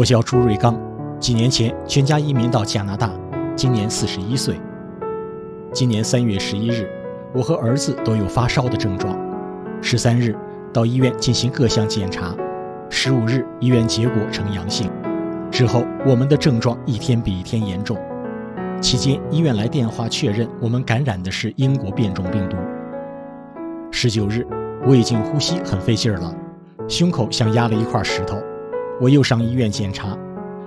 我叫朱瑞刚，几年前全家移民到加拿大，今年四十一岁。今年三月十一日，我和儿子都有发烧的症状。十三日到医院进行各项检查，十五日医院结果呈阳性。之后我们的症状一天比一天严重。期间医院来电话确认我们感染的是英国变种病毒。十九日我已经呼吸很费劲儿了，胸口像压了一块石头。我又上医院检查，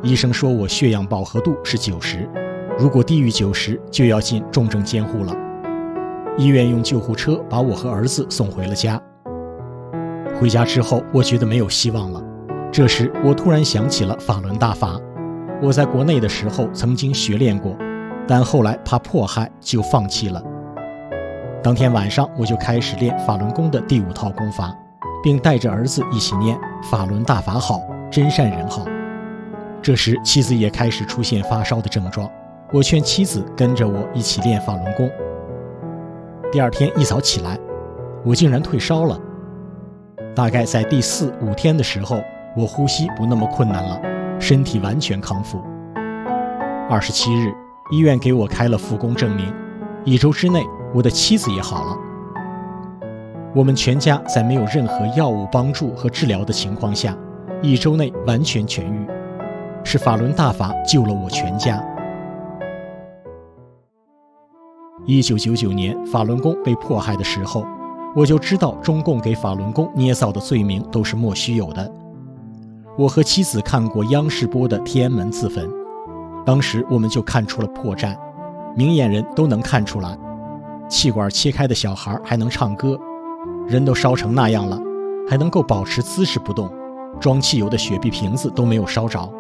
医生说我血氧饱和度是九十，如果低于九十就要进重症监护了。医院用救护车把我和儿子送回了家。回家之后，我觉得没有希望了。这时我突然想起了法轮大法，我在国内的时候曾经学练过，但后来怕迫害就放弃了。当天晚上我就开始练法轮功的第五套功法，并带着儿子一起念法轮大法好。真善人好。这时，妻子也开始出现发烧的症状。我劝妻子跟着我一起练法轮功。第二天一早起来，我竟然退烧了。大概在第四五天的时候，我呼吸不那么困难了，身体完全康复。二十七日，医院给我开了复工证明，一周之内，我的妻子也好了。我们全家在没有任何药物帮助和治疗的情况下。一周内完全痊愈，是法轮大法救了我全家。一九九九年法轮功被迫害的时候，我就知道中共给法轮功捏造的罪名都是莫须有的。我和妻子看过央视播的天安门自焚，当时我们就看出了破绽，明眼人都能看出来，气管切开的小孩还能唱歌，人都烧成那样了，还能够保持姿势不动。装汽油的雪碧瓶子都没有烧着。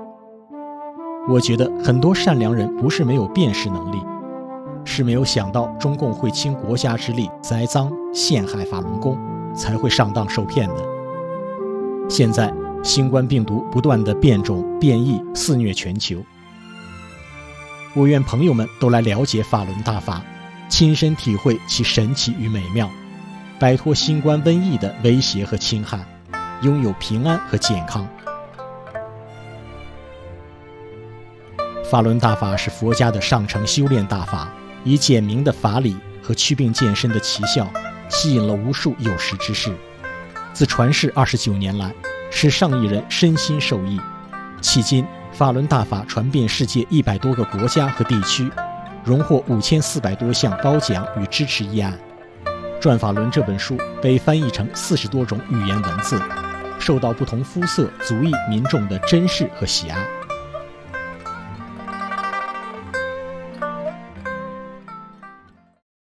我觉得很多善良人不是没有辨识能力，是没有想到中共会倾国家之力栽赃陷害法轮功，才会上当受骗的。现在新冠病毒不断的变种变异肆虐全球，我愿朋友们都来了解法轮大法，亲身体会其神奇与美妙，摆脱新冠瘟疫的威胁和侵害。拥有平安和健康。法轮大法是佛家的上乘修炼大法，以简明的法理和祛病健身的奇效，吸引了无数有识之士。自传世二十九年来，使上亿人身心受益。迄今，法轮大法传遍世界一百多个国家和地区，荣获五千四百多项褒奖与支持议案。《转法轮》这本书被翻译成四十多种语言文字。受到不同肤色、族裔民众的珍视和喜爱。